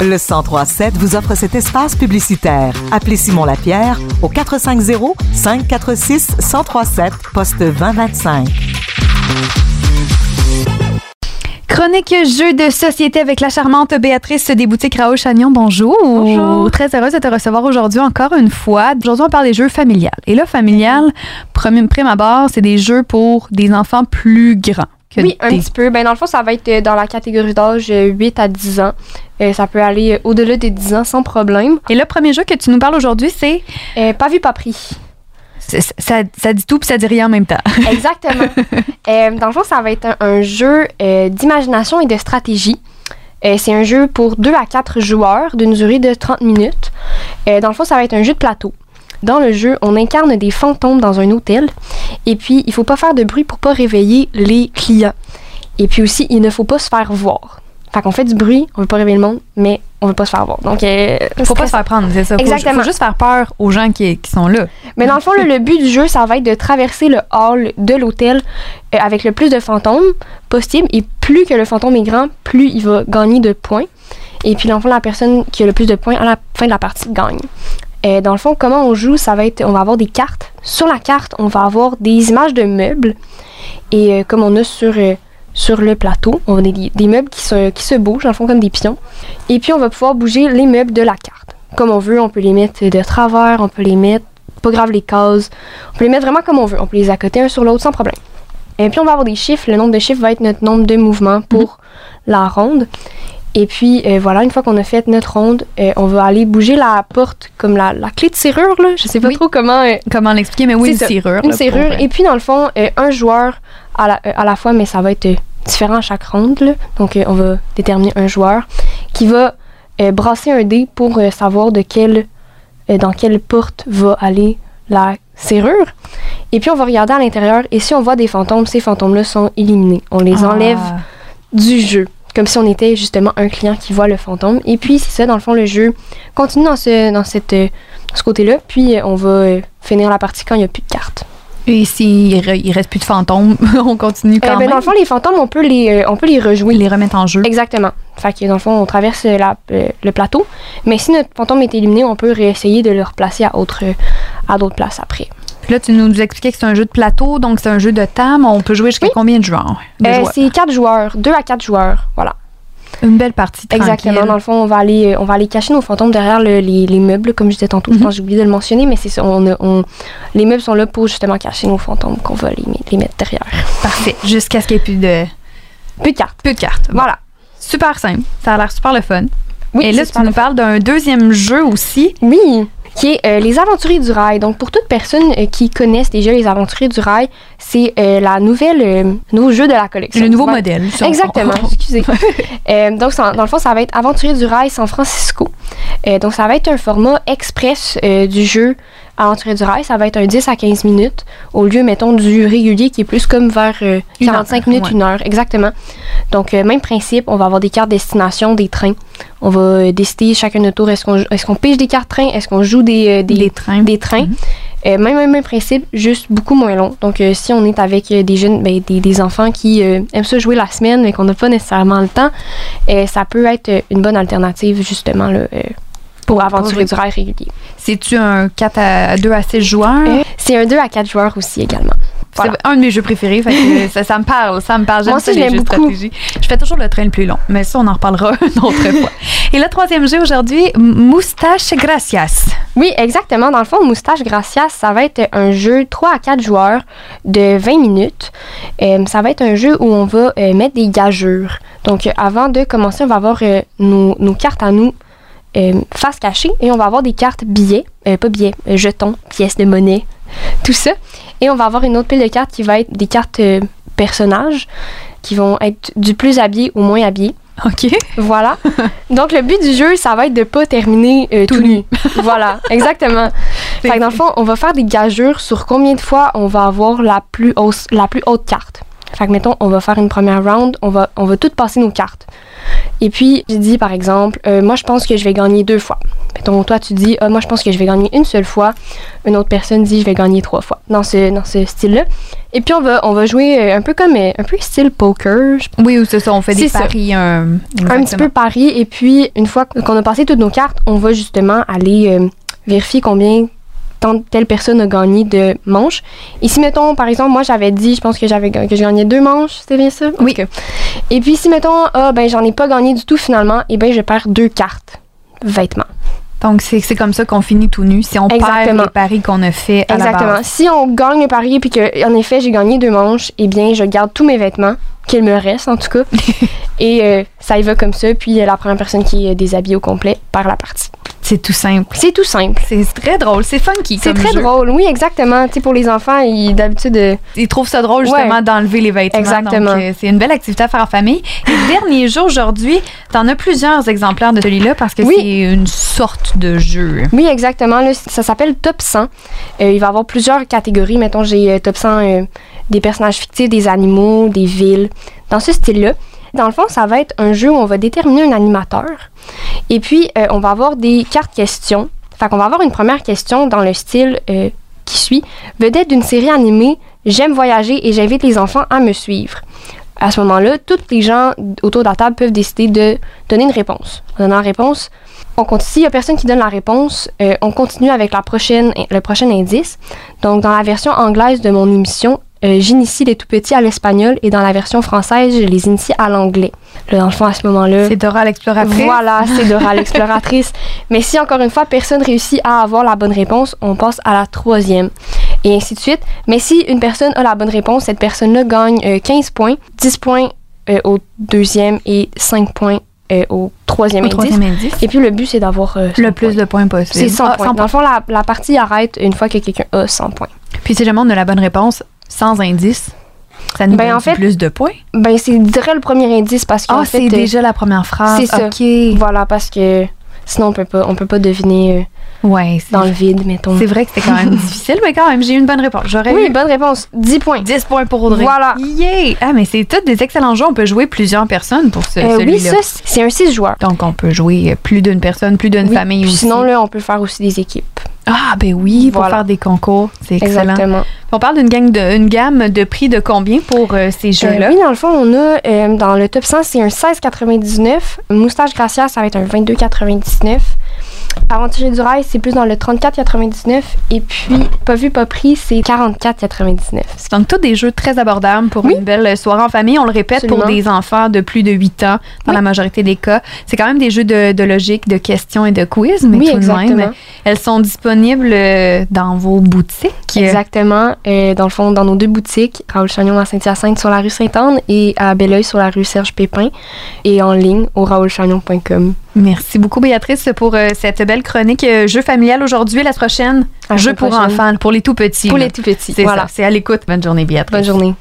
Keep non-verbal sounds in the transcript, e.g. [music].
Le 1037 vous offre cet espace publicitaire. Appelez Simon Lapierre au 450 546 1037 poste 2025. Chronique jeu de société avec la charmante Béatrice des boutiques Raoul Chagnon. Bonjour. Bonjour. Très heureuse de te recevoir aujourd'hui encore une fois. Aujourd'hui, on parle des jeux familiales. Et là, familial, premier prime abord, c'est des jeux pour des enfants plus grands. Oui, un des- petit peu. Ben, dans le fond, ça va être euh, dans la catégorie d'âge euh, 8 à 10 ans. Euh, ça peut aller euh, au-delà des 10 ans sans problème. Et le premier jeu que tu nous parles aujourd'hui, c'est? Euh, pas vu, pas pris. ça, ça dit tout puis ça dit rien en même temps. [laughs] Exactement. Euh, dans le fond, ça va être un, un jeu euh, d'imagination et de stratégie. Euh, c'est un jeu pour 2 à 4 joueurs d'une durée de 30 minutes. Euh, dans le fond, ça va être un jeu de plateau. Dans le jeu, on incarne des fantômes dans un hôtel. Et puis, il faut pas faire de bruit pour pas réveiller les clients. Et puis aussi, il ne faut pas se faire voir. Fait qu'on fait du bruit, on veut pas réveiller le monde, mais on veut pas se faire voir. Donc, euh, Faut pas se faire prendre, c'est ça. Faut- Exactement. Faut, juste faire peur aux gens qui, qui sont là. Mais dans le fond, le, le but du jeu, ça va être de traverser le hall de l'hôtel euh, avec le plus de fantômes possible. Et plus que le fantôme est grand, plus il va gagner de points. Et puis, dans le fond, la personne qui a le plus de points à la fin de la partie gagne. Euh, dans le fond, comment on joue, ça va être, on va avoir des cartes. Sur la carte, on va avoir des images de meubles. Et euh, comme on a sur, euh, le plateau, on a des, des meubles qui se, qui se bougent, dans le fond, comme des pions. Et puis, on va pouvoir bouger les meubles de la carte. Comme on veut, on peut les mettre de travers, on peut les mettre, pas grave les cases. On peut les mettre vraiment comme on veut. On peut les accoter un sur l'autre sans problème. Et puis, on va avoir des chiffres. Le nombre de chiffres va être notre nombre de mouvements pour la ronde. Et puis, euh, voilà, une fois qu'on a fait notre ronde, euh, on va aller bouger la porte comme la, la clé de serrure, là. Je sais pas Oui. trop comment. euh, Comment l'expliquer, mais oui, une ça. serrure. une là, serrure. Et puis, dans le fond, un joueur à la, à la fois, mais ça va être différent à chaque ronde. là. Donc, on va déterminer un joueur qui va brasser un dé pour savoir de quelle, dans quelle porte va aller la serrure. Et puis, on va regarder à l'intérieur. Et si on voit des fantômes, ces fantômes-là sont éliminés. On les Ah. enlève du jeu. Comme si on était justement un client qui voit le fantôme. Et puis, c'est ça, dans le fond, le jeu continue dans ce, dans cette, euh, dans ce côté-là. Puis, euh, on va euh, finir la partie quand il n'y a plus de cartes. Et s'il re- il reste plus de fantômes, [laughs] on continue quand Euh, ben, même. dans le fond, les fantômes, on peut les, on peut les rejouer. les remettre en jeu. Exactement. Fait que dans le fond, on traverse la- le plateau. Mais si notre fantôme est éliminé, on peut réessayer de le replacer à, autre, à d'autres places après. Puis là, tu nous expliquais que c'est un jeu de plateau, donc c'est un jeu de table. On peut jouer jusqu'à Oui. combien de joueurs? De Euh, joueurs? c'est quatre joueurs, deux à quatre joueurs. Voilà. Une belle partie tranquille. Exactement. Dans le fond, on va aller, euh, on va aller cacher nos fantômes derrière le- les, les meubles, comme je disais tantôt. Je Mhm. pense que j'ai oublié de le mentionner, mais c'est ça. On, les meubles sont là pour justement cacher nos fantômes qu'on va les, met- les mettre derrière. Parfait. Jusqu'à ce qu'il n'y ait plus de, Plus de cartes. plus de cartes. Bon. Voilà. Super simple. Ça a l'air super le fun. Oui, Et là, tu nous fun. parles d'un deuxième jeu aussi. Oui, qui est euh, Les Aventuriers du Rail. Donc, pour toute personne euh, qui connaissent déjà Les Aventuriers du Rail, c'est euh, la nouvelle, nouveau jeu de la collection. Le nouveau modèle. ça, on- Exactement, excusez. [laughs] Donc, ça- dans le fond, ça va être Aventurier du Rail San Francisco. Donc, ça va être un format express du jeu Aventurier du Rail. Ça va être un 10 à 15 minutes au lieu, mettons, du régulier qui est plus comme vers euh, Une 45 heure, minutes, ouais. une heure. Exactement. Donc, euh, même principe, on va avoir des cartes destination, des trains. On va euh, décider chacun notre tour, est-ce qu'on est qu'on pige des cartes trains, est-ce qu'on joue des, euh, des, Des trains. des trains. Mhm. Euh, même, même, même principe, juste beaucoup moins long. Donc, euh, si on est avec euh, des jeunes, ben, des, des enfants qui euh, aiment ça jouer la semaine, mais qu'on n'a pas nécessairement le temps, euh, ça peut être euh, une bonne alternative, justement, là, euh, pour aventurer du rail régulier. C'est-tu un 4 à 2 à 6 joueurs? Euh, c'est un 2 à 4 joueurs aussi également. voilà. C'est un de mes jeux préférés. fait que [laughs] ça, ça me parle, ça me parle. J'aime ça, les jeux beaucoup. stratégie. Je fais toujours le train le plus long, mais ça, on en reparlera [laughs] une autre fois. Et le troisième jeu aujourd'hui, Moustache Gracias. Oui, exactement. Dans le fond, Moustache Gracias, ça va être un jeu 3 à 4 joueurs de 20 minutes. Euh, ça va être un jeu où on va euh, mettre des gageurs. Donc, euh, avant de commencer, on va avoir nos, nos cartes à nous face cachée et on va avoir des cartes billets, euh, pas billets, euh, jetons, pièces de monnaie, tout ça. Et on va avoir une autre pile de cartes qui va être des cartes euh, personnages qui vont être du plus habillé au moins habillé. OK. Voilà. [laughs] Donc, le but du jeu, ça va être de pas terminer euh, tout, Tout nu. [laughs] voilà, exactement. [laughs] fait que dans le fond, on va faire des gageurs sur combien de fois on va avoir la plus, hausse- la plus haute carte. Fait que, mettons, on va faire une première round, on va, on va toutes passer nos cartes. Et puis, j'ai dit, par exemple, euh, moi, je pense que je vais gagner deux fois. Mettons, toi, tu dis, ah, moi, je pense que je vais gagner une seule fois. Une autre personne dit, je vais gagner trois fois. Dans ce, dans ce style-là. Et puis, on va, on va jouer euh, un peu comme, euh, un peu style poker. je Oui, ou c'est ça, on fait des paris. euh, un petit peu pari. Et puis, une fois qu'on a passé toutes nos cartes, on va justement aller euh, vérifier combien tant telle personne a gagné de manches. Et si, mettons, par exemple, moi, j'avais dit, je pense que j'avais que je gagnais deux manches, c'était bien ça? Oui. Et puis, si, mettons, ah, ben, j'en ai pas gagné du tout finalement, et ben, je perds deux cartes vêtements. Donc, c'est c'est comme ça qu'on finit tout nu. Si on perd les paris qu'on a fait à la Exactement. base. Si on gagne le pari puis que en effet j'ai gagné deux manches, eh bien je garde tous mes vêtements qu'il me reste en tout cas [laughs] et euh, ça y va comme ça. Puis la première personne qui est déshabillée au complet perd la partie. C'est tout simple. C'est tout simple. C'est très drôle. C'est funky C'est très jeu. drôle, oui exactement. Tu sais pour les enfants, ils d'habitude euh, Ils trouvent ça drôle justement Ouais. d'enlever les vêtements. Exactement. Euh, c'est une belle activité à faire en famille. Et dernier jour aujourd'hui, t'en as plusieurs exemplaires de celui-là parce que Oui. c'est une sorte de jeu. oui exactement. Là, ça s'appelle Top 100. Euh, il va y avoir plusieurs catégories. Mettons j'ai Top 100 euh, des personnages fictifs, des animaux, des villes. Dans ce style-là. Dans le fond, ça va être un jeu où on va déterminer un animateur. Et puis, euh, on va avoir des cartes questions. Fait qu'on va avoir une première question dans le style euh, qui suit. Vedette d'une série animée, j'aime voyager et j'invite les enfants à me suivre. À ce moment-là, tous les gens autour de la table peuvent décider de donner une réponse. En donnant la réponse, on continue. S'il n'y a personne qui donne la réponse, euh, on continue avec le prochain indice. Donc, dans la version anglaise de mon émission, euh, j'initie les tout petits à l'espagnol et dans la version française, je les initie à l'anglais. Dans le fond, à ce moment-là, C'est Dora l'exploratrice. voilà, [laughs] c'est Dora l'exploratrice. Mais si encore une fois personne réussit à avoir la bonne réponse, on passe à la troisième. Et ainsi de suite. Mais si une personne a la bonne réponse, cette personne-là gagne euh, 15 points, 10 points euh, au deuxième et 5 points euh, au troisième Au troisième indice. Et puis le but, c'est d'avoir euh, 100 Le plus points. de points possible. C'est 100 Ah, points. Dans le fond, la, la partie arrête une fois que quelqu'un a 100 points. Puis si jamais on a la bonne réponse sans indice, ça nous Ben, donne en fait- plus de points. Ben, c'est dirais le premier indice parce qu'en Ah, c'est euh, déjà la première phrase. c'est ça. OK. voilà, parce que sinon on peut pas, on peut pas deviner euh, Ouais, dans le vide, mettons. c'est vrai que c'était quand même [laughs] difficile, mais quand même, j'ai eu une bonne réponse. J'aurais Oui, eu bonne réponse. 10 points. 10 points pour Audrey. Voilà. Yay! Ah, mais c'est tous des excellents jeux. On peut jouer plusieurs personnes pour ce, Euh, oui, celui-là. ça, c- c'est un 6 joueurs. Donc, on peut jouer euh, plus d'une personne, plus d'une Oui, famille puis aussi. Sinon, là, on peut faire aussi des équipes. Ah, ben oui, pour Voilà. faire des concours. C'est excellent. Exactement. On parle d'une gang de, une gamme de prix de combien pour euh, ces Euh, jeux-là? oui, dans le fond, on a euh, dans le top 100, c'est un 16,99. Moustache Gracia, ça va être un 22,99. Aventure du rail, c'est plus dans le 34,99. Et puis, pas vu, pas pris, c'est 44,99. Donc, tous des jeux très abordables pour Oui. une belle soirée en famille. On le répète, pour des enfants de plus de 8 ans, dans Oui. la majorité des cas. C'est quand même des jeux de, de logique, de questions et de quiz, mais Oui, tout de même, elles sont disponibles euh, dans vos boutiques. Exactement. Euh, dans le fond, dans nos deux boutiques, Raoul Chagnon à Saint-Hyacinthe sur la rue Sainte-Anne et à Belleuil sur la rue Serge Pépin et en ligne au raoulchagnon.com. Merci beaucoup, Béatrice, pour euh, cette belle chronique euh, jeu familial aujourd'hui. La prochaine, À la jeu pour prochaine. enfants, pour les tout petits. Pour là. les tout petits. C'est Voilà. ça. C'est à l'écoute. Bonne journée, Béatrice. Bonne journée.